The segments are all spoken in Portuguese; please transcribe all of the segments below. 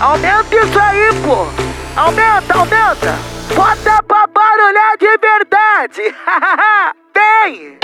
Aumenta isso aí, pô. Aumenta, aumenta. Bota pra barulhar de verdade. Vem.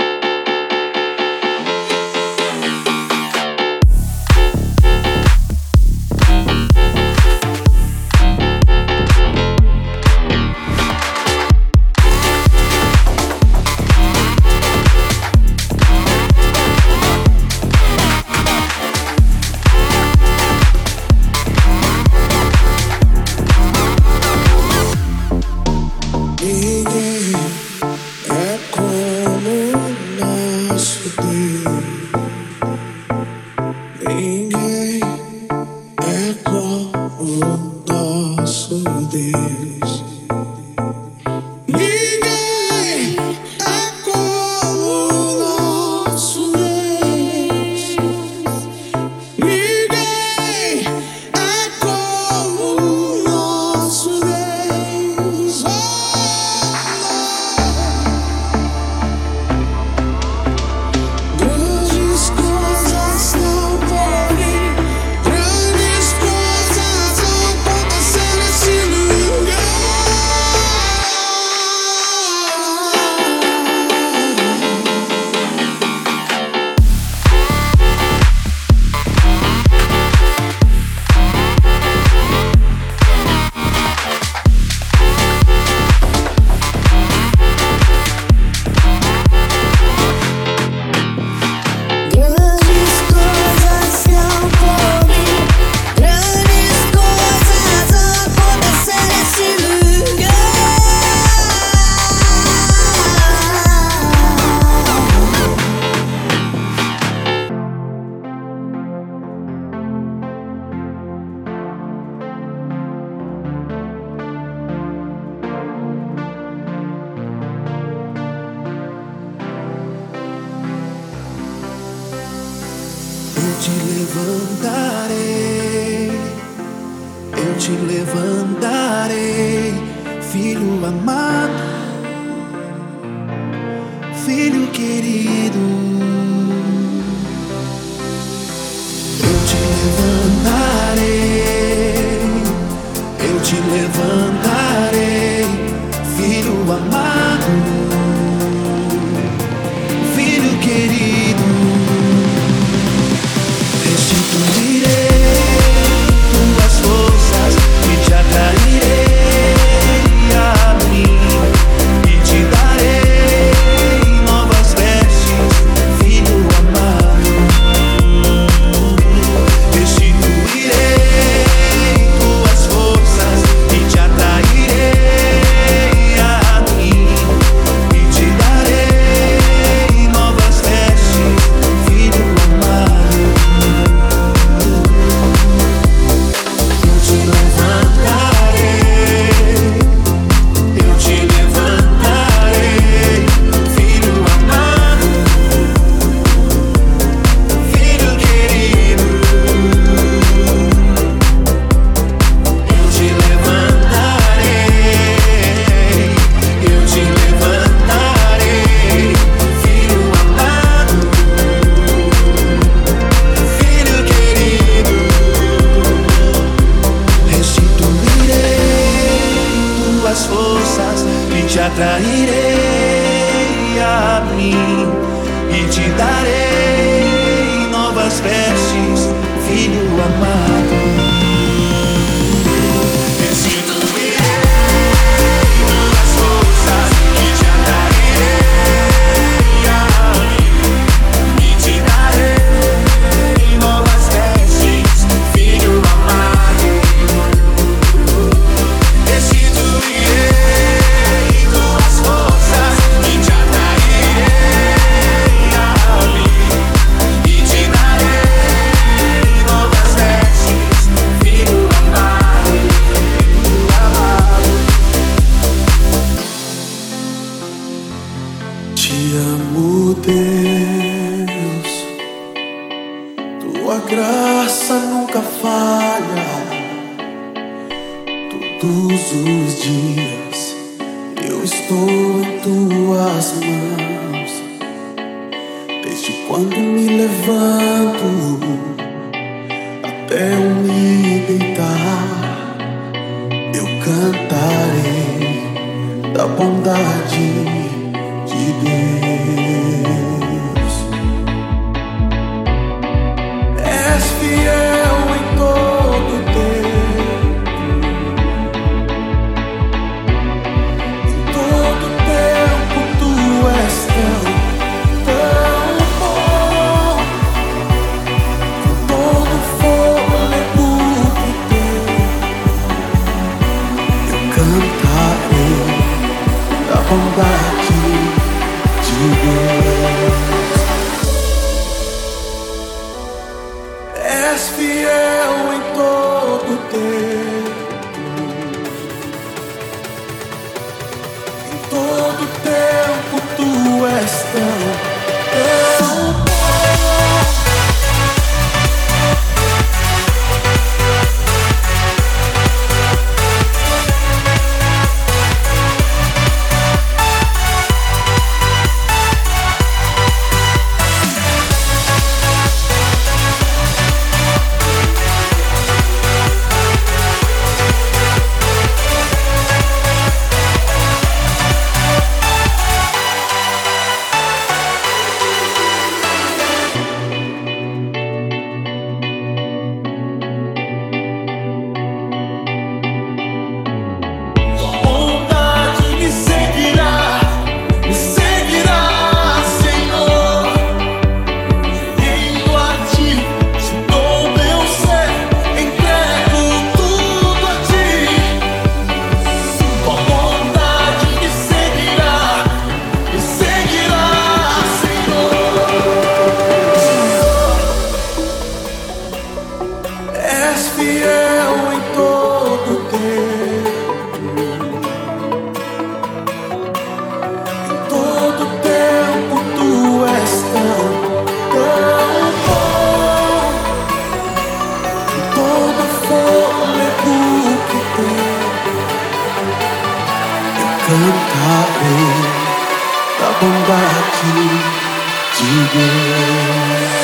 次元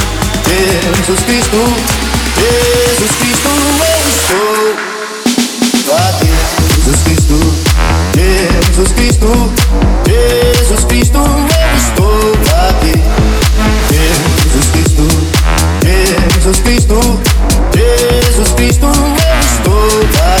Jesus Cristo, Jesus Cristo, eu estou aqui. Jesus Cristo, Jesus Cristo, Jesus Cristo, eu estou aqui. Jesus Cristo, Jesus Cristo, Jesus Cristo, eu estou aqui.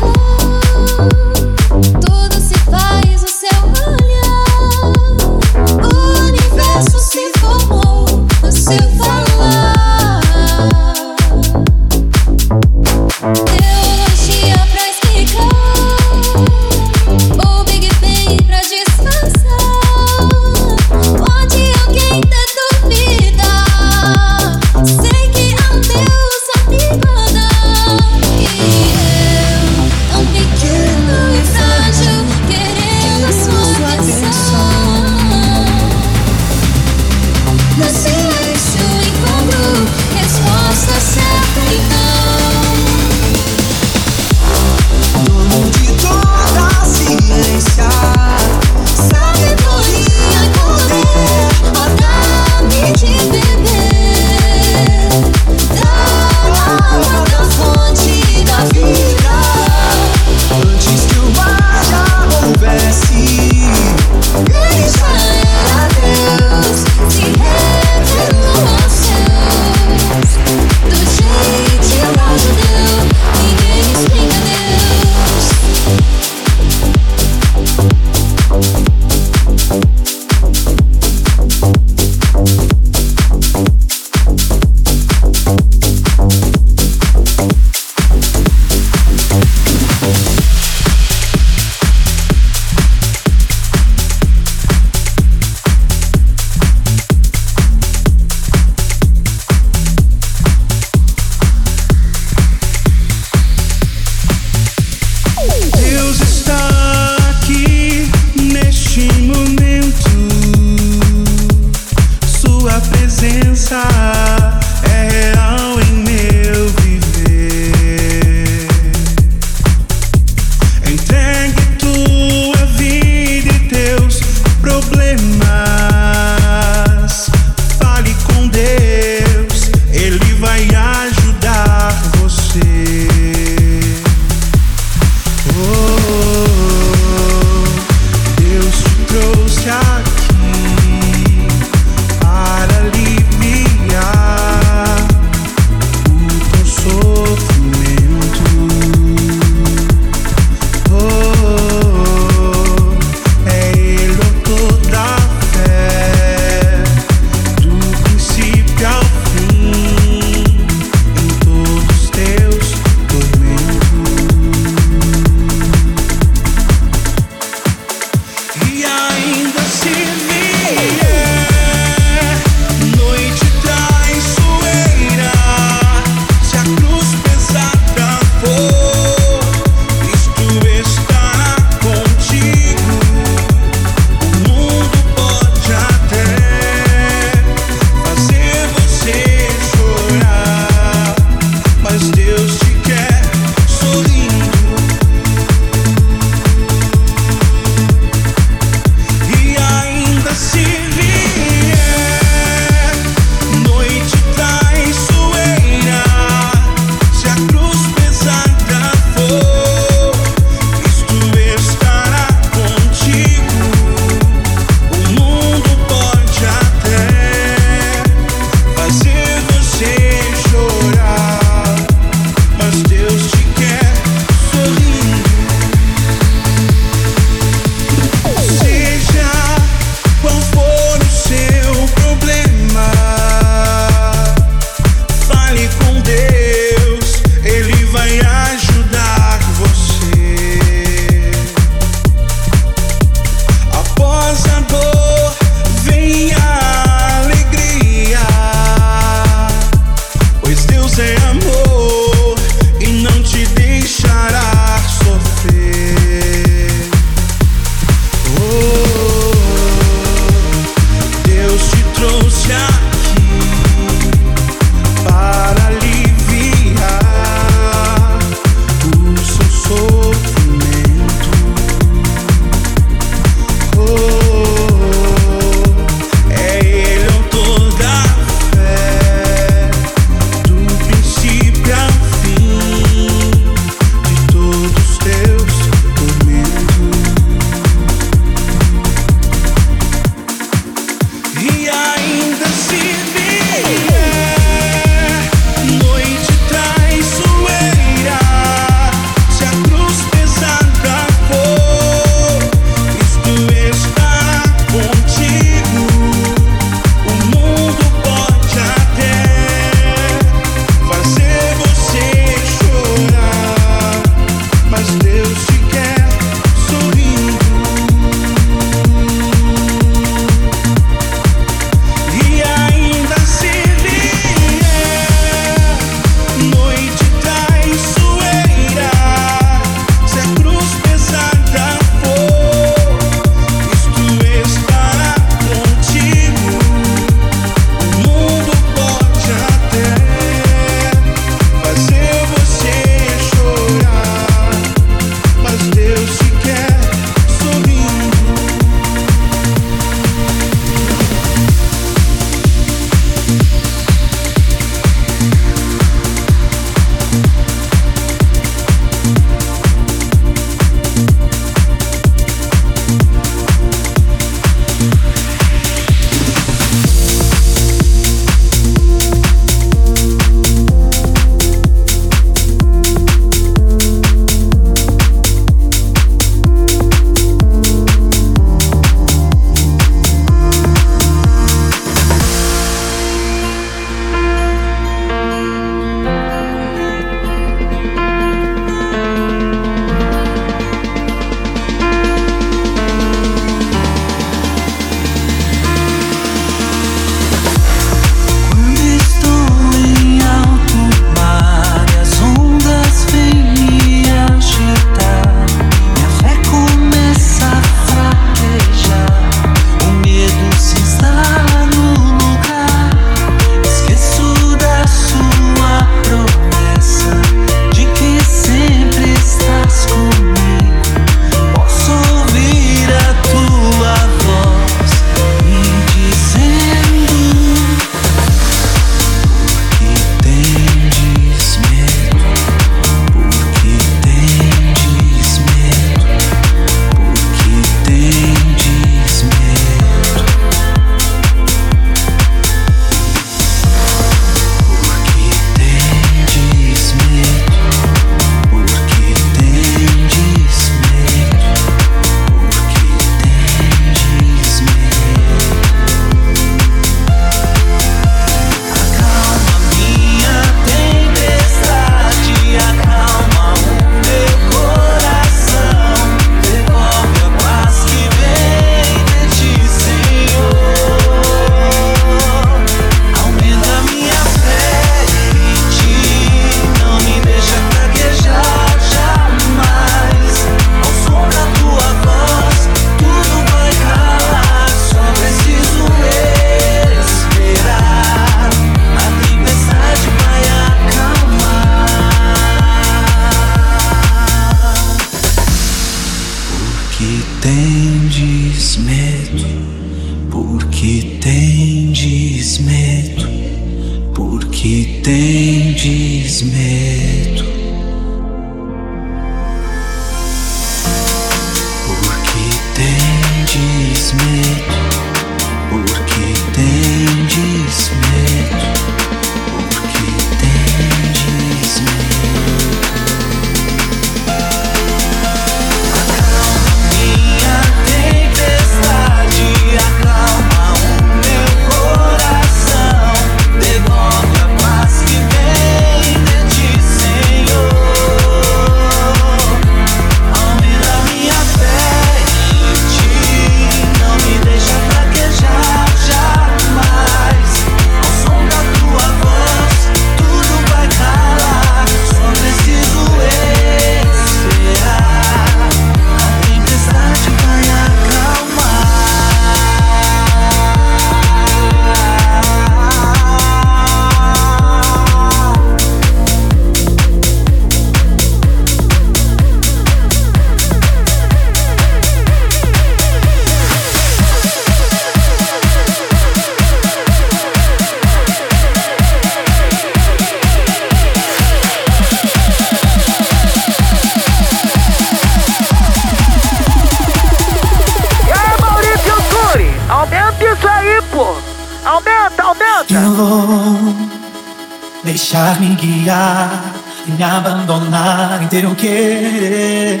Me abandonar um querer.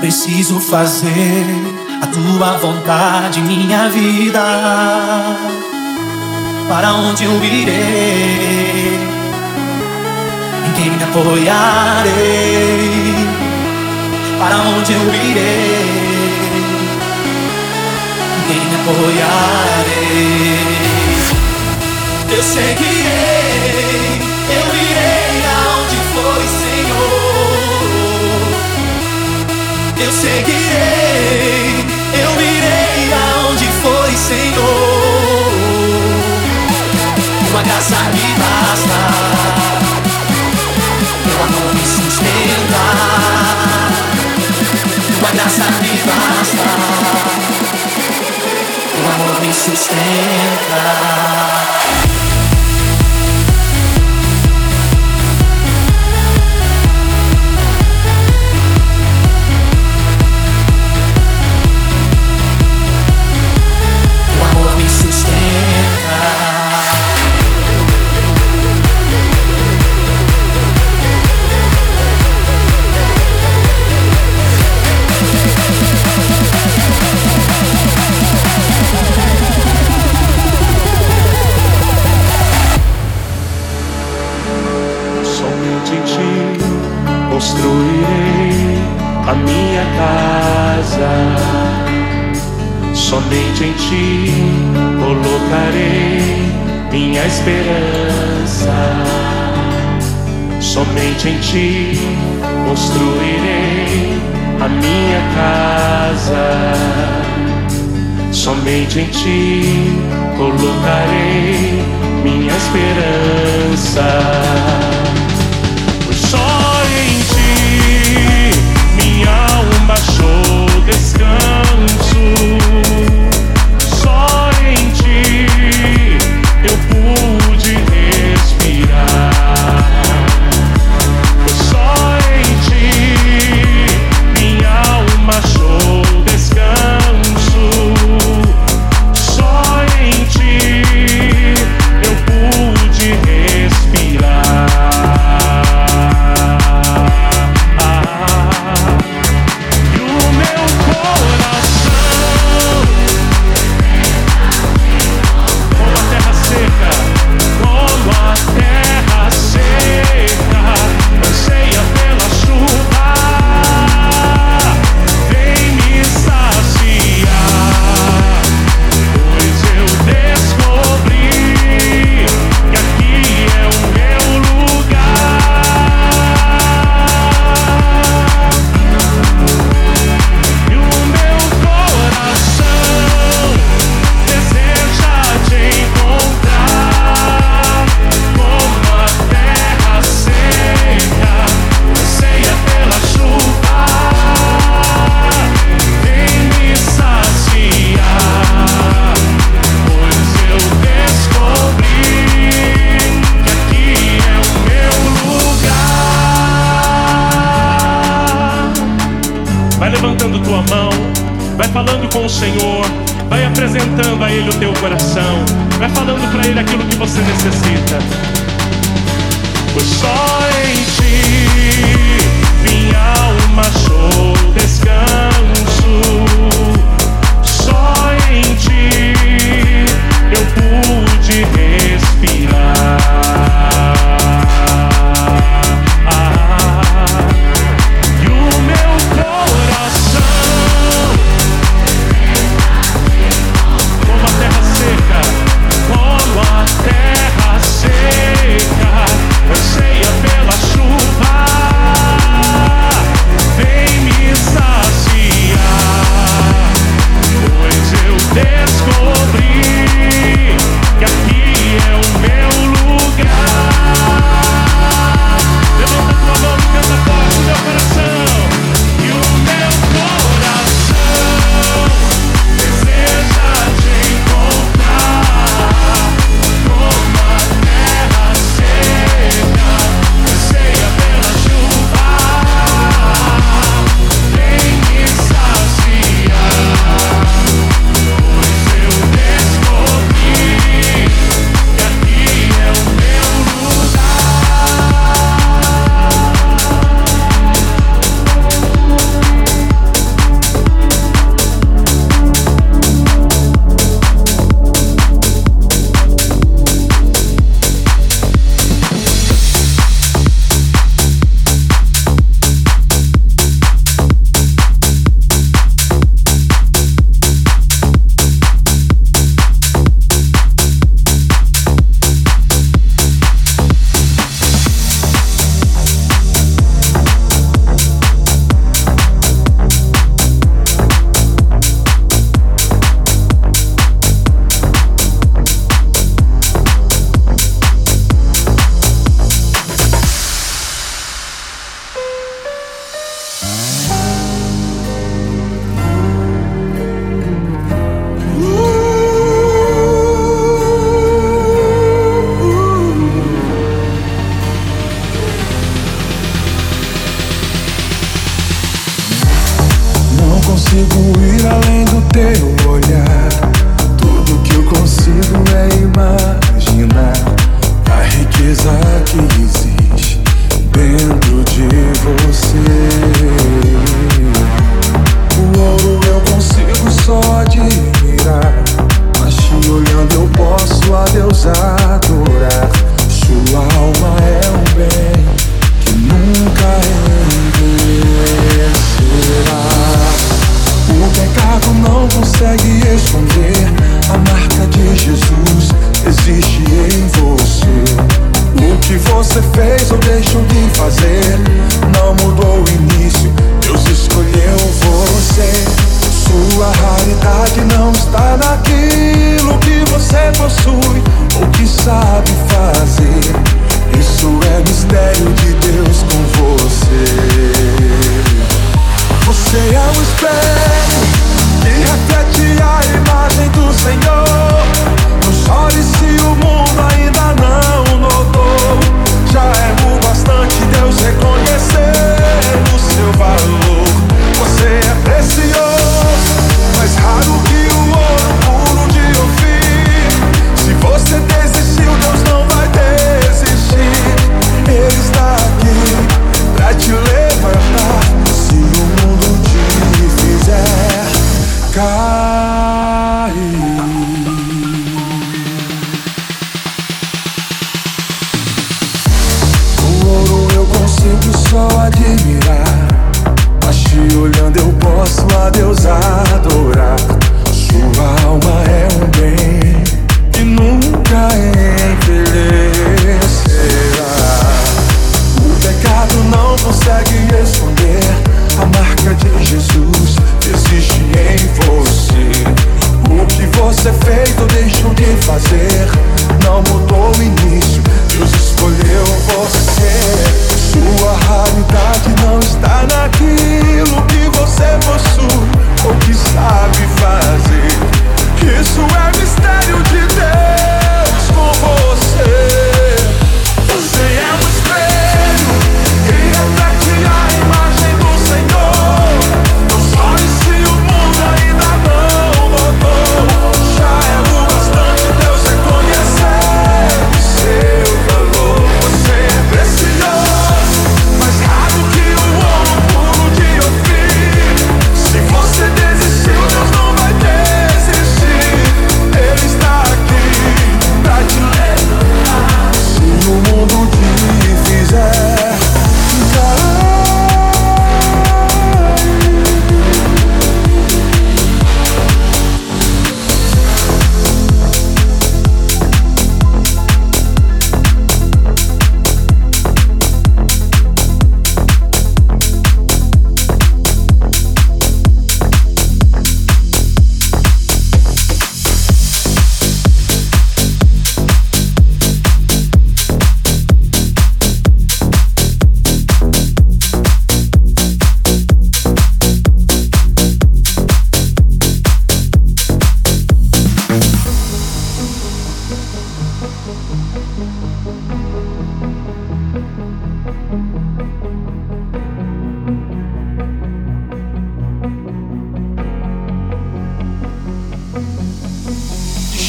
Preciso fazer a tua vontade, minha vida. Para onde eu irei? Em quem me apoiarei? Para onde eu irei? Em quem me apoiarei? Eu seguirei, Eu seguirei, eu irei aonde foi, Senhor. Tua graça me basta, teu amor me sustenta. Tua graça me basta, teu amor me sustenta.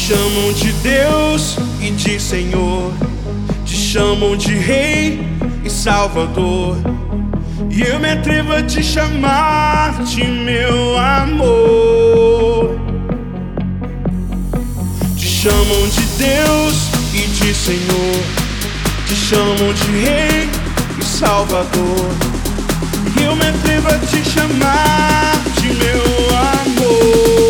chamam de Deus e de Senhor, te chamam de Rei e Salvador. E eu me atrevo a te chamar de meu amor. Te chamam de Deus e de Senhor, te chamam de Rei e Salvador. E eu me atrevo a te chamar de meu amor.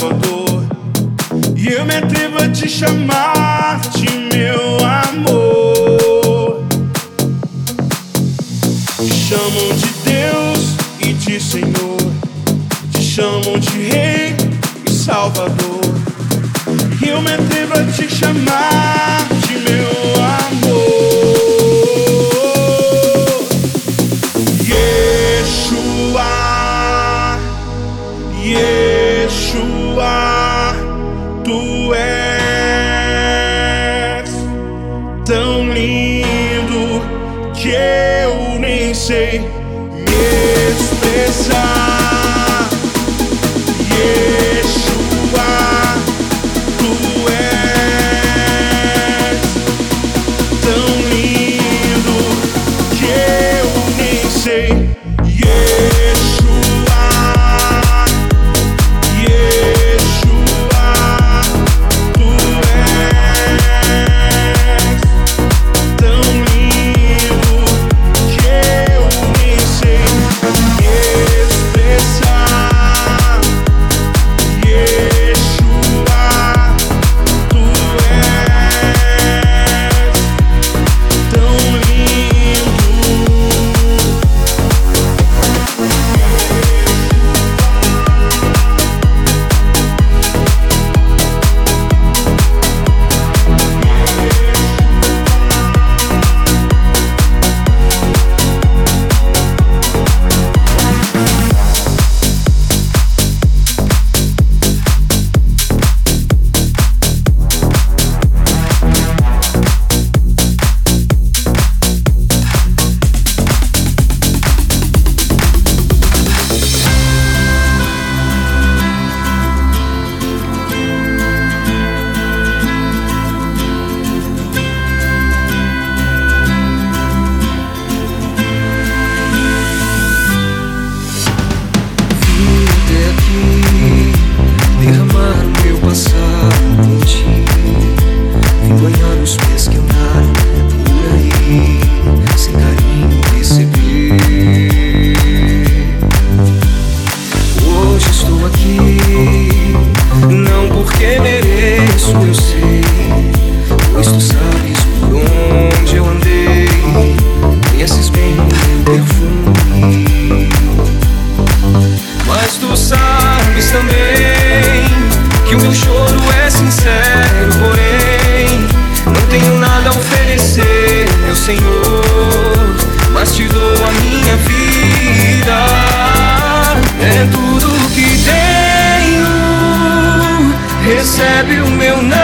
con Meu choro é sincero, porém Não tenho nada a oferecer, meu Senhor Mas te dou a minha vida. É tudo que tenho. Recebe o meu não